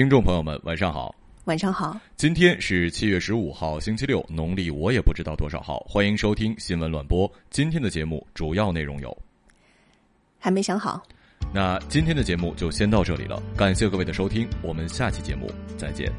听众朋友们，晚上好。晚上好，今天是七月十五号，星期六，农历我也不知道多少号。欢迎收听新闻乱播。今天的节目主要内容有，还没想好。那今天的节目就先到这里了，感谢各位的收听，我们下期节目再见。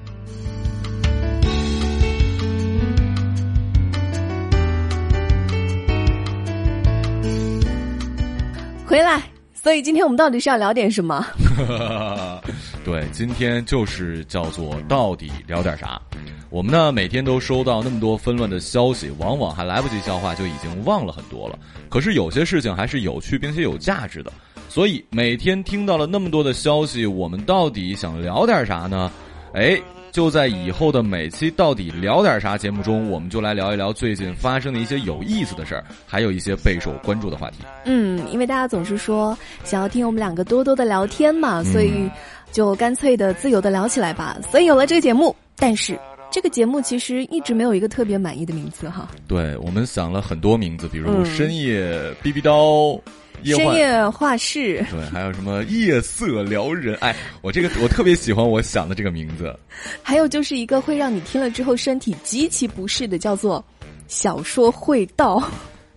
回来，所以今天我们到底是要聊点什么？对，今天就是叫做到底聊点啥？我们呢每天都收到那么多纷乱的消息，往往还来不及消化，就已经忘了很多了。可是有些事情还是有趣并且有价值的，所以每天听到了那么多的消息，我们到底想聊点啥呢？哎。就在以后的每期到底聊点啥节目中，我们就来聊一聊最近发生的一些有意思的事儿，还有一些备受关注的话题。嗯，因为大家总是说想要听我们两个多多的聊天嘛，所以就干脆的自由的聊起来吧。所以有了这个节目，但是这个节目其实一直没有一个特别满意的名字哈。对我们想了很多名字，比如深夜逼逼刀。深夜画室，对，还有什么夜色撩人？哎，我这个我特别喜欢我想的这个名字。还有就是一个会让你听了之后身体极其不适的，叫做小说会道。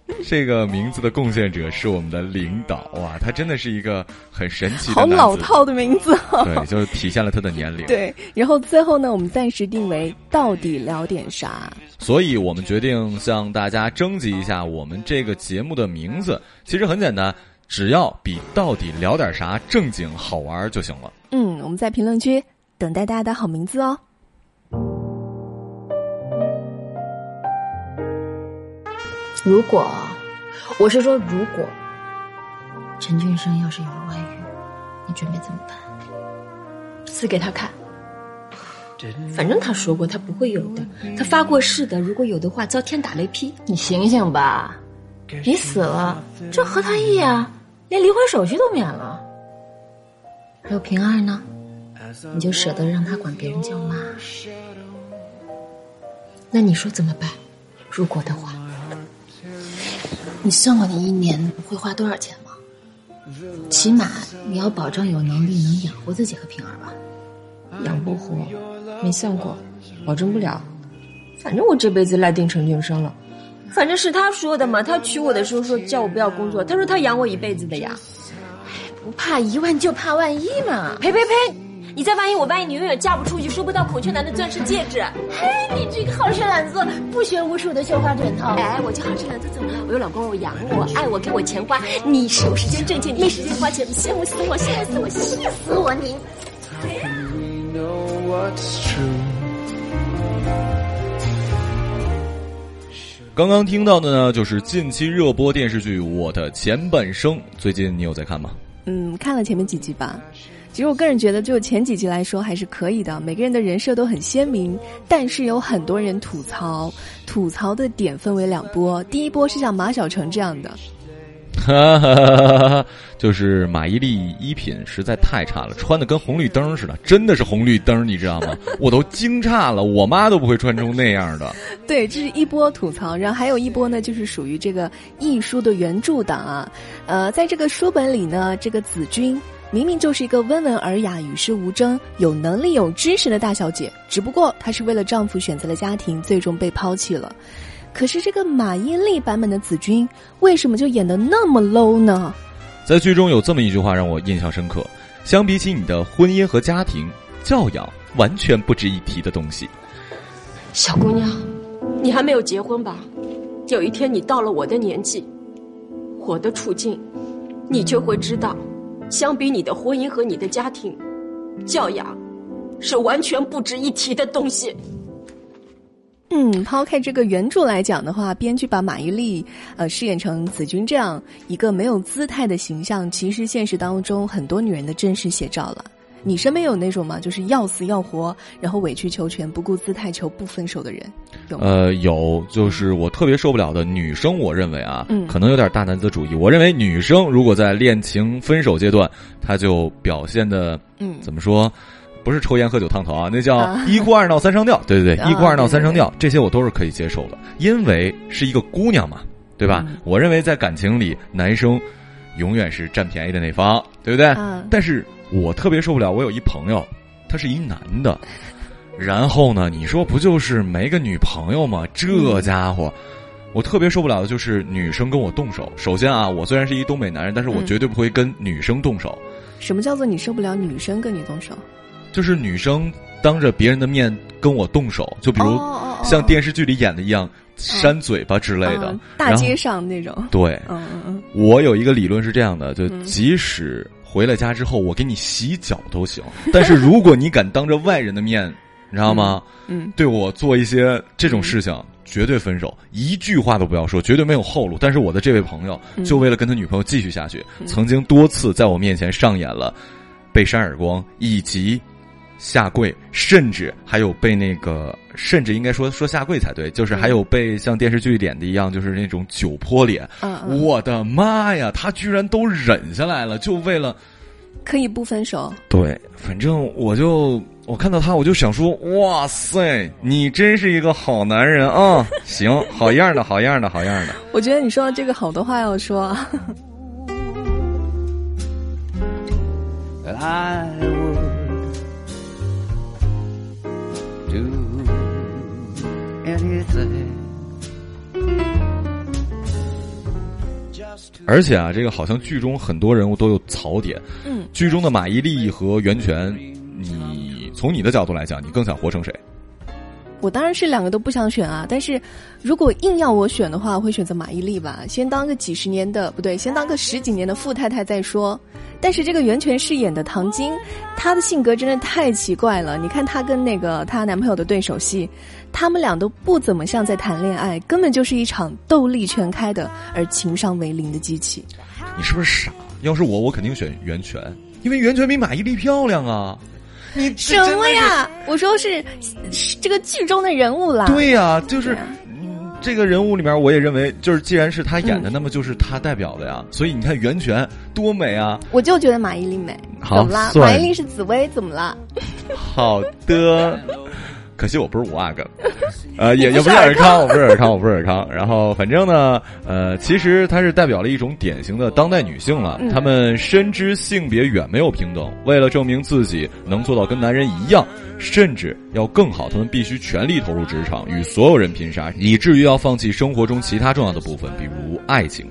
这个名字的贡献者是我们的领导哇，他真的是一个很神奇、好老套的名字。对，就体现了他的年龄。对，然后最后呢，我们暂时定为到底聊点啥？所以我们决定向大家征集一下我们这个节目的名字。其实很简单，只要比到底聊点啥正经好玩就行了。嗯，我们在评论区等待大家的好名字哦。如果，我是说，如果陈俊生要是有了外遇，你准备怎么办？死给他看。反正他说过他不会有的，他发过誓的。如果有的话，遭天打雷劈。你醒醒吧！你死了，这何他意啊？连离婚手续都免了。还有平儿呢，你就舍得让他管别人叫妈？那你说怎么办？如果的话。你算过你一年会花多少钱吗？起码你要保证有能力能养活自己和平儿吧。养不活，没算过，保证不了。反正我这辈子赖定陈俊生了。反正是他说的嘛，他娶我的时候说叫我不要工作，他说他养我一辈子的呀。不怕一万就怕万一嘛。呸呸呸！你再万一我万一你永远嫁不出去，收不到孔雀男的钻石戒指。嘿，你这个好吃懒做，不学无术的绣花枕头。哎，我就好吃懒做怎么了？我有老公，我养我，爱我，给我钱花。你是有时间挣钱，没时间花钱，羡慕死我，羡慕死我，气死我你！刚刚听到的呢，就是近期热播电视剧《我的前半生》，最近你有在看吗？嗯，看了前面几集吧。其实我个人觉得，就前几集来说还是可以的，每个人的人设都很鲜明。但是有很多人吐槽，吐槽的点分为两波。第一波是像马小成这样的，哈哈哈哈就是马伊琍衣品实在太差了，穿的跟红绿灯似的，真的是红绿灯，你知道吗？我都惊诧了，我妈都不会穿成那样的。对，这是一波吐槽，然后还有一波呢，就是属于这个艺书的原著党啊。呃，在这个书本里呢，这个子君。明明就是一个温文尔雅、与世无争、有能力、有知识的大小姐，只不过她是为了丈夫选择了家庭，最终被抛弃了。可是这个马伊琍版本的子君，为什么就演的那么 low 呢？在剧中有这么一句话让我印象深刻：相比起你的婚姻和家庭，教养完全不值一提的东西。小姑娘，你还没有结婚吧？有一天你到了我的年纪，我的处境，你就会知道。相比你的婚姻和你的家庭，教养是完全不值一提的东西。嗯，抛开这个原著来讲的话，编剧把马伊琍呃饰演成子君这样一个没有姿态的形象，其实现实当中很多女人的真实写照了。你身边有那种吗？就是要死要活，然后委曲求全、不顾姿态求不分手的人，呃，有，就是我特别受不了的女生，我认为啊，可能有点大男子主义。我认为女生如果在恋情分手阶段，她就表现的，嗯，怎么说？不是抽烟喝酒烫头啊，那叫一哭二闹三上吊。对对对，一哭二闹三上吊，这些我都是可以接受的，因为是一个姑娘嘛，对吧？我认为在感情里，男生永远是占便宜的那方，对不对？但是。我特别受不了，我有一朋友，他是一男的。然后呢，你说不就是没个女朋友吗？这家伙，我特别受不了的就是女生跟我动手。首先啊，我虽然是一东北男人，但是我绝对不会跟女生动手。什么叫做你受不了女生跟你动手？就是女生当着别人的面跟我动手，就比如像电视剧里演的一样，扇嘴巴之类的，大街上那种。对，嗯嗯嗯。我有一个理论是这样的，就即使回了家之后，我给你洗脚都行，但是如果你敢当着外人的面，你知道吗？嗯，对我做一些这种事情，绝对分手，一句话都不要说，绝对没有后路。但是我的这位朋友，就为了跟他女朋友继续下去，曾经多次在我面前上演了被扇耳光以及。下跪，甚至还有被那个，甚至应该说说下跪才对，就是还有被像电视剧演的一样，就是那种酒泼脸。我的妈呀，他居然都忍下来了，就为了可以不分手。对，反正我就我看到他，我就想说，哇塞，你真是一个好男人啊！行，好样的，好样的，好样的。我觉得你说的这个好多话要说。而且啊，这个好像剧中很多人物都有槽点。嗯，剧中的马伊琍和袁泉，你从你的角度来讲，你更想活成谁？我当然是两个都不想选啊，但是如果硬要我选的话，我会选择马伊琍吧。先当个几十年的，不对，先当个十几年的富太太再说。但是这个袁泉饰演的唐晶，她的性格真的太奇怪了。你看她跟那个她男朋友的对手戏，他们俩都不怎么像在谈恋爱，根本就是一场斗力全开的而情商为零的机器。你是不是傻？要是我，我肯定选袁泉，因为袁泉比马伊琍漂亮啊。你什么呀？我说是这个剧中的人物啦。对呀，就是。这个人物里面，我也认为，就是既然是他演的，那么就是他代表的呀。所以你看，袁泉多美啊！我就觉得马伊琍美，怎么了？马伊琍是紫薇，怎么了？好的。可惜我不是五阿哥，呃，也也不是尔康，我不是尔康，我不是尔康。然后反正呢，呃，其实她是代表了一种典型的当代女性了。她们深知性别远没有平等，为了证明自己能做到跟男人一样，甚至要更好，她们必须全力投入职场，与所有人拼杀，以至于要放弃生活中其他重要的部分，比如爱情。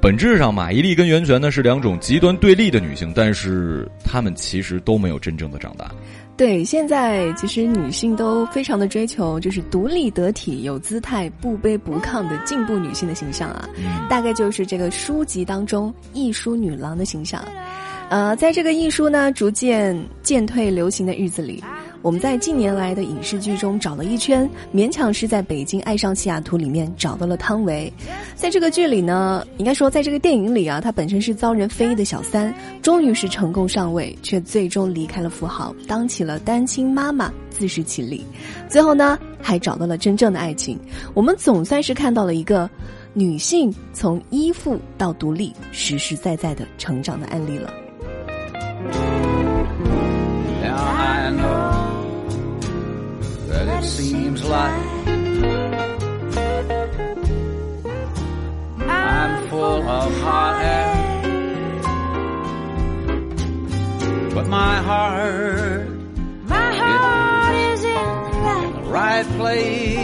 本质上，马伊琍跟袁泉呢是两种极端对立的女性，但是她们其实都没有真正的长大。对，现在其实女性都非常的追求，就是独立得体、有姿态、不卑不亢的进步女性的形象啊，大概就是这个书籍当中艺书女郎的形象。呃，在这个艺书呢逐渐渐退流行的日子里。我们在近年来的影视剧中找了一圈，勉强是在北京爱上西雅图里面找到了汤唯。在这个剧里呢，应该说在这个电影里啊，她本身是遭人非议的小三，终于是成功上位，却最终离开了富豪，当起了单亲妈妈，自食其力。最后呢，还找到了真正的爱情。我们总算是看到了一个女性从依附到独立，实实在在的成长的案例了。It seems like I'm full of hot air. But my heart, my heart is in the right place.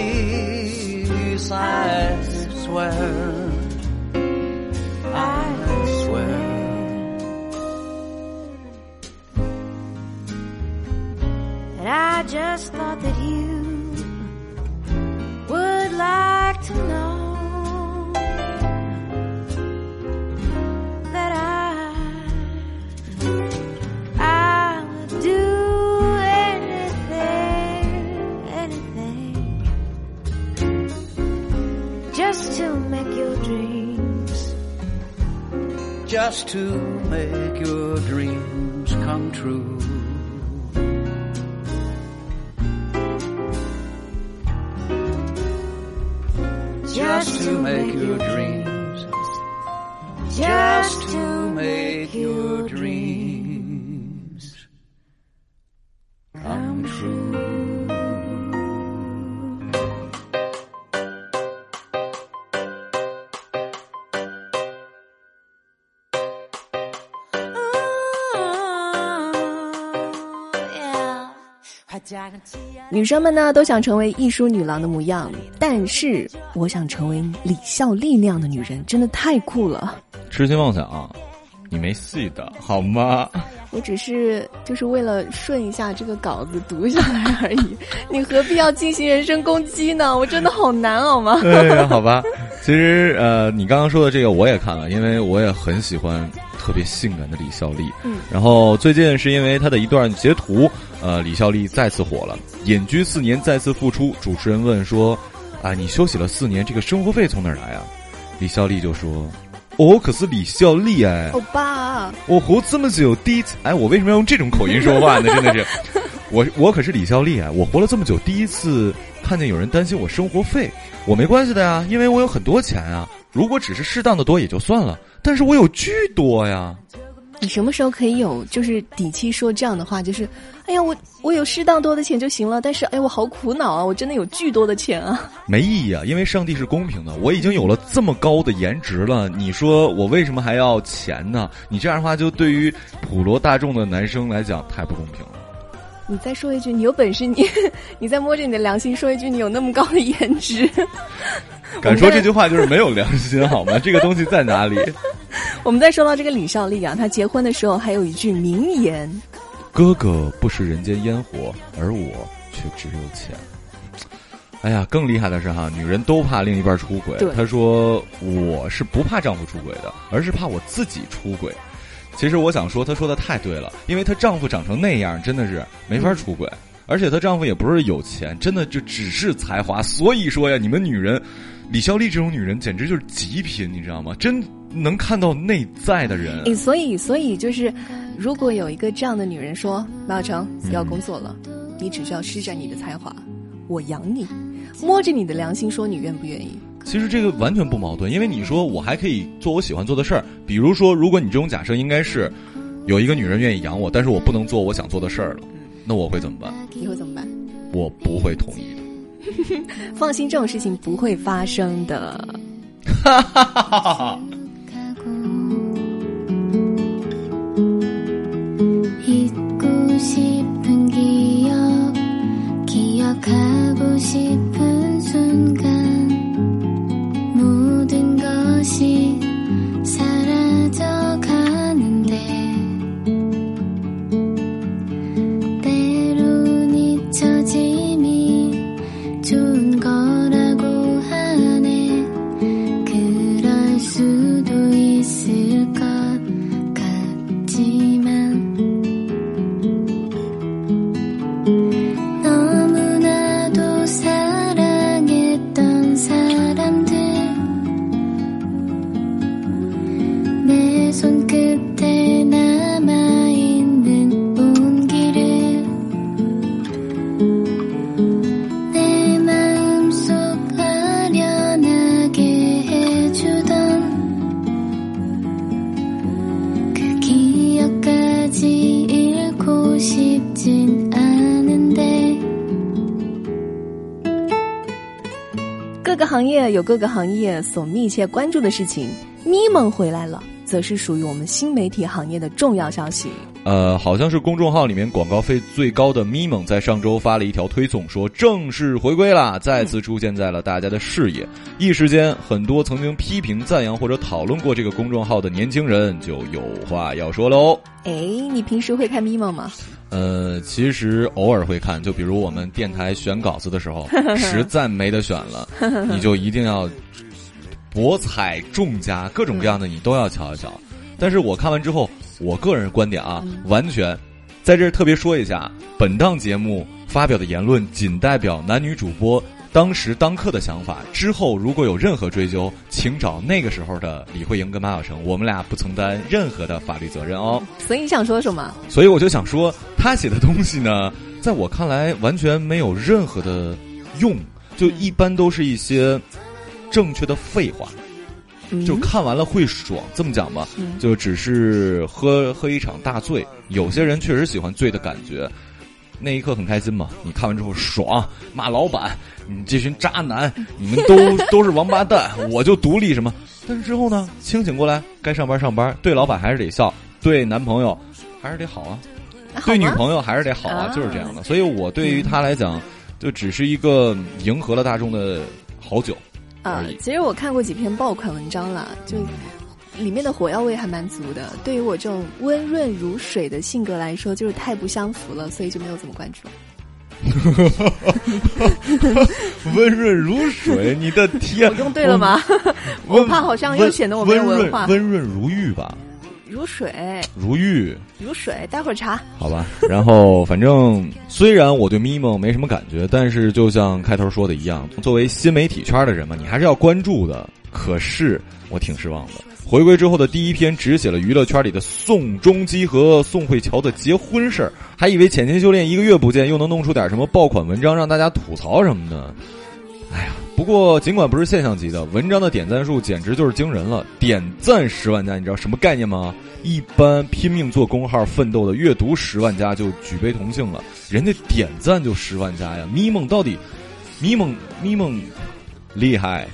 I swear, just thought that you would like to know that I, I would do anything, anything, just to make your dreams, just to make your dreams come true. Just to make your dreams, just to make your dreams 女生们呢都想成为艺术女郎的模样，但是我想成为李孝利那样的女人，真的太酷了。痴心妄想，你没戏的好吗？我只是就是为了顺一下这个稿子读下来而已，你何必要进行人身攻击呢？我真的好难，好吗？对，好吧。其实呃，你刚刚说的这个我也看了，因为我也很喜欢特别性感的李孝利。嗯。然后最近是因为他的一段截图，呃，李孝利再次火了，隐居四年再次复出。主持人问说：“啊，你休息了四年，这个生活费从哪儿来啊？”李孝利就说。我可是李孝利哎，欧巴！我活这么久，第一次哎，我为什么要用这种口音说话呢？真的是，我我可是李孝利啊！我活了这么久，第一次看见有人担心我生活费，我没关系的呀，因为我有很多钱啊。如果只是适当的多也就算了，但是我有巨多呀。你什么时候可以有就是底气说这样的话？就是，哎呀，我我有适当多的钱就行了。但是，哎，我好苦恼啊！我真的有巨多的钱啊！没意义啊，因为上帝是公平的。我已经有了这么高的颜值了，你说我为什么还要钱呢？你这样的话，就对于普罗大众的男生来讲太不公平了。你再说一句，你有本事，你你再摸着你的良心说一句，你有那么高的颜值。敢说这句话就是没有良心好吗？这个东西在哪里？我们再说到这个李孝利啊，他结婚的时候还有一句名言：“哥哥不食人间烟火，而我却只有钱。”哎呀，更厉害的是哈，女人都怕另一半出轨。她说：“我是不怕丈夫出轨的，而是怕我自己出轨。”其实我想说，她说的太对了，因为她丈夫长成那样，真的是没法出轨。而且她丈夫也不是有钱，真的就只是才华。所以说呀，你们女人。李孝利这种女人简直就是极品，你知道吗？真能看到内在的人。所以，所以就是，如果有一个这样的女人说：“马小成要工作了，你只需要施展你的才华，我养你，摸着你的良心说，你愿不愿意？”其实这个完全不矛盾，因为你说我还可以做我喜欢做的事儿，比如说，如果你这种假设应该是有一个女人愿意养我，但是我不能做我想做的事儿了，那我会怎么办？你会怎么办？我不会同意的。放心，这种事情不会发生的。各 有各个行业所密切关注的事情。咪蒙回来了，则是属于我们新媒体行业的重要消息。呃，好像是公众号里面广告费最高的咪蒙，在上周发了一条推送，说正式回归了，再次出现在了大家的视野。一时间，很多曾经批评、赞扬或者讨论过这个公众号的年轻人就有话要说喽。哎，你平时会看咪蒙吗？呃，其实偶尔会看，就比如我们电台选稿子的时候，实在没得选了，你就一定要博采众家，各种各样的你都要瞧一瞧。但是我看完之后，我个人观点啊，完全在这儿特别说一下，本档节目发表的言论仅代表男女主播。当时当刻的想法，之后如果有任何追究，请找那个时候的李慧莹跟马晓成，我们俩不承担任何的法律责任哦。所以你想说什么？所以我就想说，他写的东西呢，在我看来完全没有任何的用，就一般都是一些正确的废话，就看完了会爽。这么讲吧，就只是喝喝一场大醉，有些人确实喜欢醉的感觉。那一刻很开心嘛？你看完之后爽，骂老板，你这群渣男，你们都都是王八蛋，我就独立什么？但是之后呢？清醒过来，该上班上班，对老板还是得笑，对男朋友还是得好啊。对女朋友还是得好啊，啊就是这样的。所以我对于他来讲，就只是一个迎合了大众的好酒。啊，其实我看过几篇爆款文章了，就里面的火药味还蛮足的。对于我这种温润如水的性格来说，就是太不相符了，所以就没有怎么关注。温润如水，你的天我用对了吗？我怕好像又显得我没有文化。温润如玉吧，如水，如玉。如水，待会儿查。好吧，然后反正虽然我对咪蒙没什么感觉，但是就像开头说的一样，作为新媒体圈的人嘛，你还是要关注的。可是我挺失望的，回归之后的第一篇只写了娱乐圈里的宋仲基和宋慧乔的结婚事儿，还以为潜心修炼一个月不见，又能弄出点什么爆款文章让大家吐槽什么的。哎呀，不过尽管不是现象级的，文章的点赞数简直就是惊人了，点赞十万加，你知道什么概念吗？一般拼命做公号奋斗的，阅读十万加就举杯同庆了，人家点赞就十万加呀！咪蒙到底，咪蒙咪蒙厉害，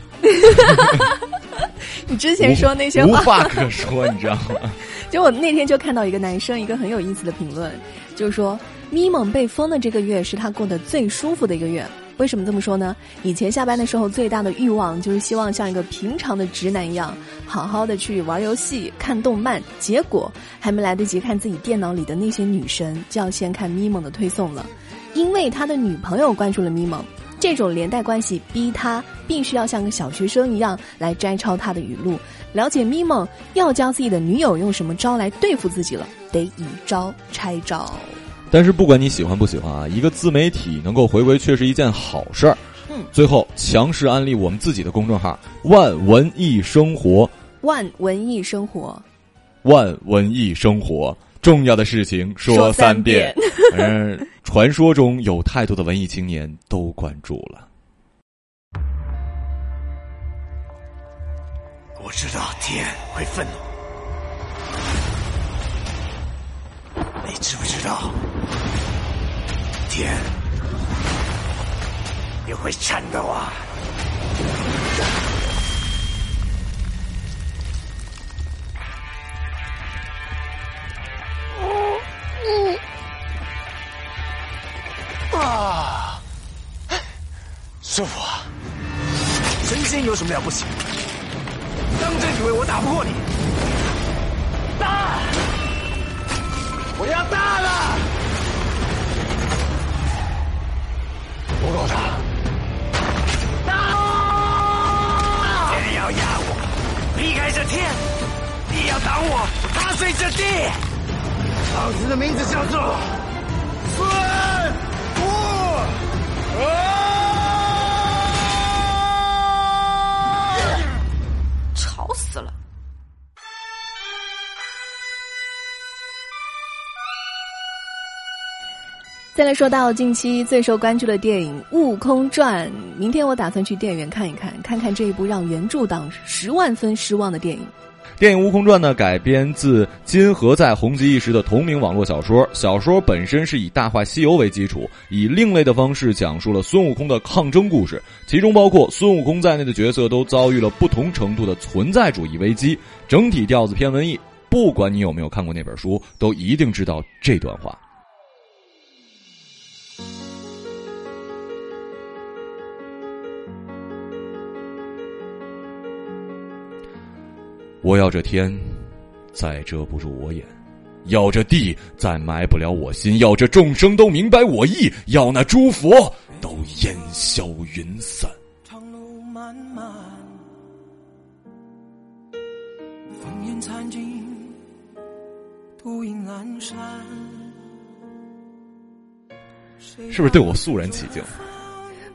你之前说那些无话，话可说，你知道吗？就我那天就看到一个男生一个很有意思的评论，就是说咪蒙被封的这个月是他过得最舒服的一个月。为什么这么说呢？以前下班的时候最大的欲望就是希望像一个平常的直男一样，好好的去玩游戏、看动漫，结果还没来得及看自己电脑里的那些女神，就要先看咪蒙的推送了，因为他的女朋友关注了咪蒙。这种连带关系逼他必须要像个小学生一样来摘抄他的语录，了解咪蒙要教自己的女友用什么招来对付自己了，得以招拆招。但是不管你喜欢不喜欢啊，一个自媒体能够回归却是一件好事儿。嗯，最后强势安利我们自己的公众号“万文艺生活。万文艺生活，”，万文艺生活，重要的事情说说三三遍。反正 传说中有太多的文艺青年都关注了。我知道天会愤怒，你知不知道天也会颤抖啊？啊，师傅啊，神仙有什么了不起？当真以为我打不过你？大，我要大了！不够大，大！天要压我，离开这天；地要挡我，踏碎这地。老子的名字叫做孙悟空。吵死了！再来说到近期最受关注的电影《悟空传》，明天我打算去电影院看一看，看看这一部让原著党十万分失望的电影。电影《悟空传》呢，改编自金河在红极一时的同名网络小说。小说本身是以《大话西游》为基础，以另类的方式讲述了孙悟空的抗争故事，其中包括孙悟空在内的角色都遭遇了不同程度的存在主义危机。整体调子偏文艺，不管你有没有看过那本书，都一定知道这段话。我要这天，再遮不住我眼；要这地，再埋不了我心；要这众生都明白我意；要那诸佛都烟消云散。长路漫漫，烽烟残尽，独影阑珊。是不是对我肃然起敬？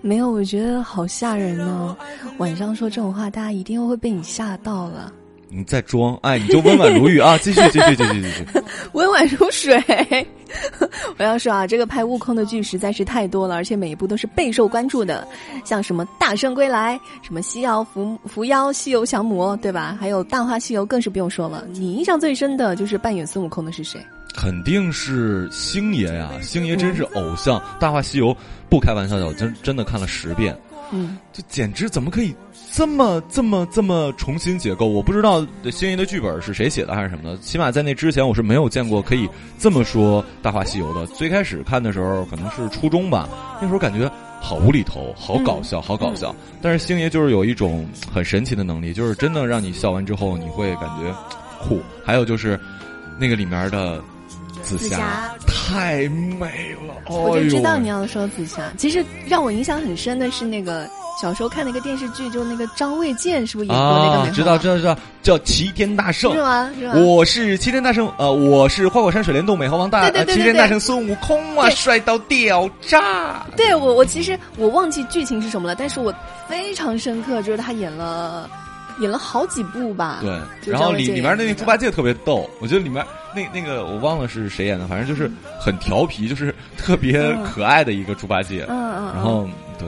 没有，我觉得好吓人呢。晚上说这种话，大家一定会被你吓到了。你在装？哎，你就温婉如玉啊！继续，继续，继续，继续。温婉如水。我要说啊，这个拍悟空的剧实在是太多了，而且每一部都是备受关注的，像什么《大圣归来》、什么《西游伏伏妖》《西游降魔》，对吧？还有《大话西游》，更是不用说了。你印象最深的就是扮演孙悟空的是谁？肯定是星爷呀！星爷真是偶像，《大话西游》不开玩笑的，我真真的看了十遍。嗯，这简直怎么可以这么这么这么重新结构？我不知道星爷的剧本是谁写的还是什么的，起码在那之前我是没有见过可以这么说《大话西游》的。最开始看的时候可能是初中吧，那时候感觉好无厘头，好搞笑，好搞笑。但是星爷就是有一种很神奇的能力，就是真的让你笑完之后你会感觉酷。还有就是那个里面的。紫霞太美了，我就知道你要说紫霞。其实让我印象很深的是那个小时候看那个电视剧，就那个张卫健是不是演过那个？知道知道知道，叫齐天大圣是吗？是吗？我是齐天大圣，呃，我是花果山水帘洞美猴王大齐天大圣孙悟空啊，帅到掉渣。对我我其实我忘记剧情是什么了，但是我非常深刻，就是他演了。演了好几部吧，对，然后里里面那那猪八戒特别逗，我觉得里面那那个我忘了是谁演的，反正就是很调皮，就是特别可爱的一个猪八戒，嗯嗯，然后对。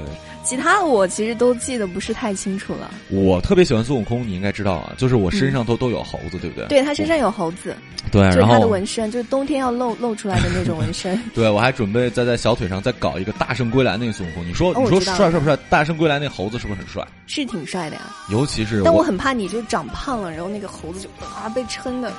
其他的我其实都记得不是太清楚了。我特别喜欢孙悟空，你应该知道啊，就是我身上都都有猴子，对不对？对他身上有猴子，对，然后他的纹身就是冬天要露露出来的那种纹身。对，我还准备再在小腿上再搞一个大圣归来那个孙悟空。你说你说帅帅不帅？大圣归来那猴子是不是很帅？是挺帅的呀。尤其是，但我很怕你就长胖了，然后那个猴子就啊被撑的。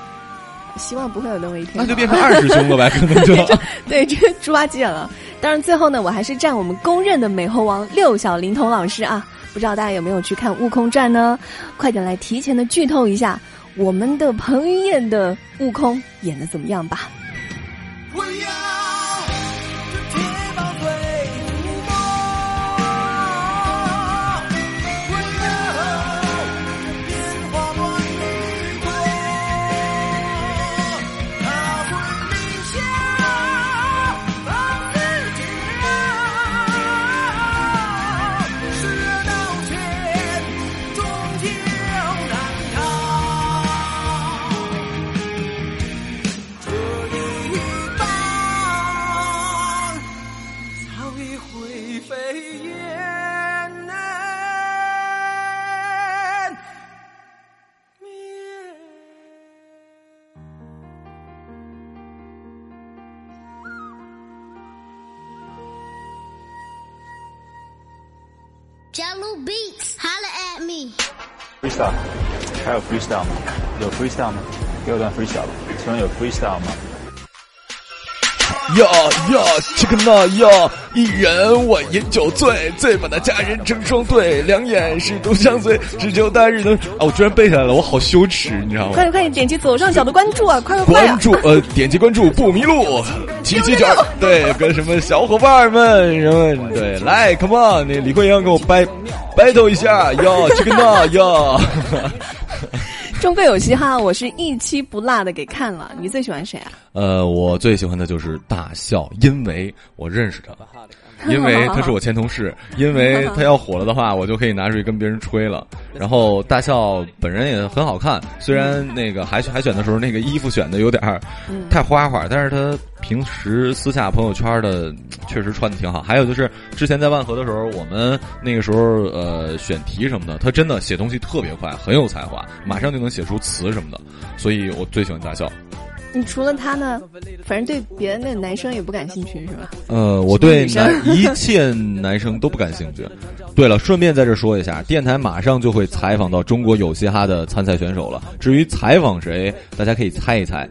希望不会有那么一天，那就变成二师兄了呗，可能就 对这个猪八戒了。当然，最后呢，我还是占我们公认的美猴王六小龄童老师啊！不知道大家有没有去看《悟空传》呢？快点来提前的剧透一下，我们的彭于晏的悟空演的怎么样吧 Beats, holla at me. Freestyle，还有 freestyle 吗？有 freestyle 吗？给我段 freestyle 吧。请问有 freestyle 吗？呀呀，这个那呀，一人我饮酒醉，醉把那佳人成双对，两眼是独相随，只求单日能。啊，我居然背下来了，我好羞耻，你知道吗？快点快点，点击左上角的关注啊！快快快！关注呃，点击关注不迷路，七七九对，跟什么小伙伴们什么对，来，come on，那李慧阳给我掰 battle 一下呀，这个那呀。中非有嘻哈，我是一期不落的给看了。你最喜欢谁啊？呃，我最喜欢的就是大笑，因为我认识他。因为他是我前同事，因为 他要火了的话，我就可以拿出去跟别人吹了。然后大笑本人也很好看，虽然那个海选海选的时候那个衣服选的有点儿太花花，但是他平时私下朋友圈的确实穿的挺好。还有就是之前在万和的时候，我们那个时候呃选题什么的，他真的写东西特别快，很有才华，马上就能写出词什么的，所以我最喜欢大笑。你除了他呢，反正对别的那男生也不感兴趣是吧？呃，我对男一切男生都不感兴趣。对了，顺便在这说一下，电台马上就会采访到中国有嘻哈的参赛选手了。至于采访谁，大家可以猜一猜。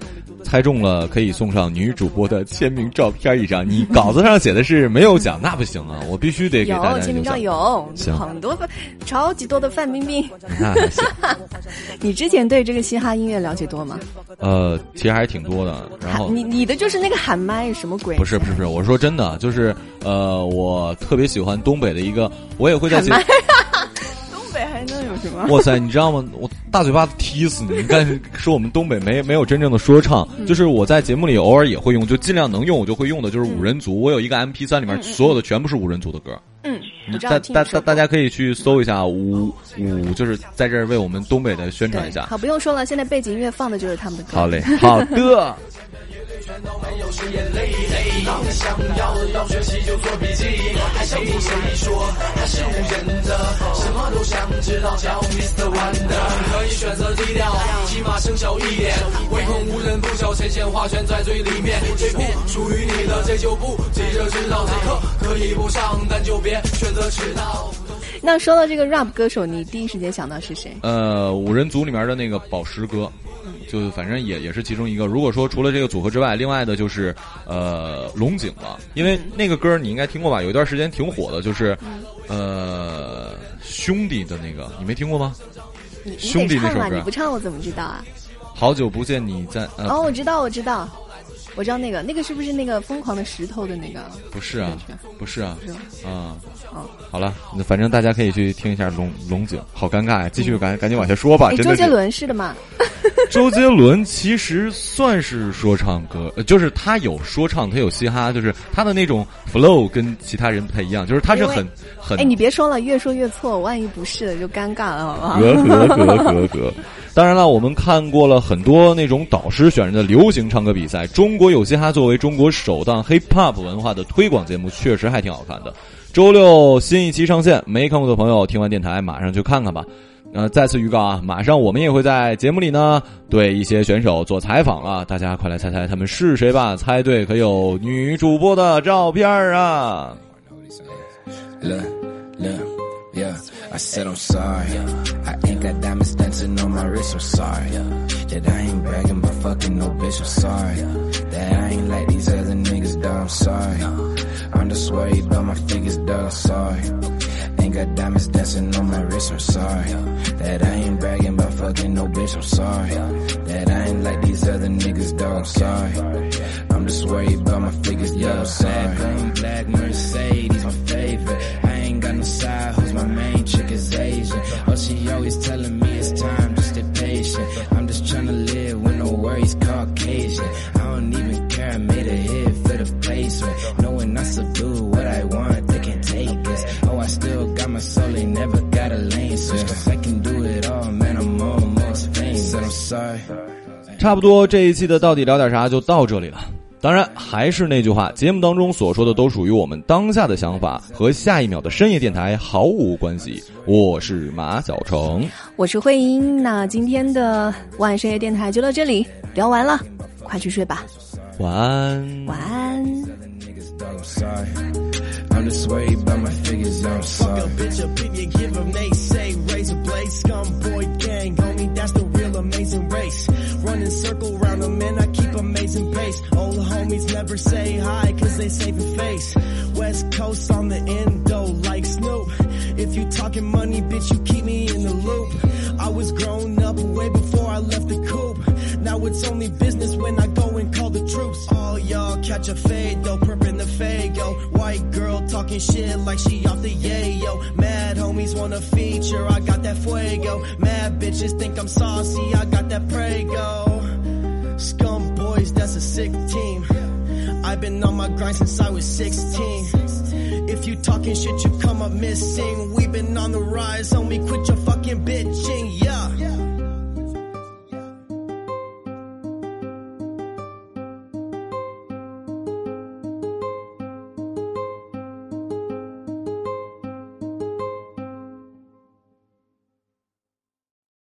猜中了可以送上女主播的签名照片一张。你稿子上写的是没有奖，那不行啊！我必须得给大家签名照有，很多范，超级多的范冰冰。你之前对这个嘻哈音乐了解多吗？呃，其实还挺多的。然后你你的就是那个喊麦什么鬼？不是不是不是，我说真的，就是呃，我特别喜欢东北的一个，我也会在。还能有什么？哇塞，你知道吗？我大嘴巴子踢死你！你看，说我们东北没没有真正的说唱，就是我在节目里偶尔也会用，就尽量能用我就会用的，就是五人族。我有一个 M P 三，里面所有的全部是五人组的歌。嗯，大大大大家可以去搜一下五五，就是在这儿为我们东北的宣传一下。好，不用说了，现在背景音乐放的就是他们的歌。好嘞，好的。全都没有是眼泪。当想要的要学习就做笔记，还想听谁说他是无人的？什么都想知道，叫 Mr. Wonder。可以选择低调，起码声小一点。唯恐无人不晓，浅浅话全在嘴里面。这不属于你的，这就不急着知道。这课可以不上，但就别选择迟到。那说到这个 rap 歌手，你第一时间想到是谁？呃，五人组里面的那个宝石哥，就反正也也是其中一个。如果说除了这个组合之外，另外的就是呃龙井了，因为那个歌你应该听过吧？有一段时间挺火的，就是呃兄弟的那个，你没听过吗？兄弟得唱啊！那首歌你不唱我怎么知道啊？好久不见你在呃、哦，我知道，我知道，我知道那个，那个是不是那个疯狂的石头的那个？不是啊，不是啊是吧，啊、哦，好了，那反正大家可以去听一下龙龙井，好尴尬呀！继续赶赶紧往下说吧。周杰伦是的嘛？周杰伦其实算是说唱歌，呃就是他有说唱，他有嘻哈，就是他的那种 flow 跟其他人不太一样，就是他是很很哎，你别说了，越说越错，万一不是就尴尬了，好不好？格格格格格。当然了，我们看过了很多那种导师选人的流行唱歌比赛。中国有嘻哈作为中国首档 hip hop 文化的推广节目，确实还挺好看的。周六新一期上线，没看过的朋友听完电台马上去看看吧。呃，再次预告啊，马上我们也会在节目里呢对一些选手做采访了，大家快来猜猜他们是谁吧！猜对可有女主播的照片啊！ain't got diamonds dancing on my wrist, I'm sorry. That I ain't bragging about fucking no bitch, I'm sorry. That I ain't like these other niggas, dog, I'm sorry. I'm just worried about my figures, yeah, I'm sorry. Black Mercedes, my favorite. I ain't got no side 差不多这一期的到底聊点啥就到这里了。当然，还是那句话，节目当中所说的都属于我们当下的想法，和下一秒的深夜电台毫无关系。我是马小成，我是慧英，那今天的晚深夜电台就到这里，聊完了，快去睡吧，晚安。晚安。Amazing race. Running circle round them and I keep amazing pace. Old homies never say hi cause they saving face. West coast on the endo like Snoop. If you talking money, bitch, you keep me in the loop. I was grown up way before I left the coop. Now it's only business when I go and call the troops. All y'all catch a fade though, perping the fade, fago. White girl talking shit like she off the yayo. Mad homies wanna feature, I got that fuego. Mad bitches think I'm saucy, I got that prego. Scum boys, that's a sick team. I've been on my grind since I was 16. If you talking shit, you come up missing. We've been on the rise, homie. Quit your fucking bitching, yeah.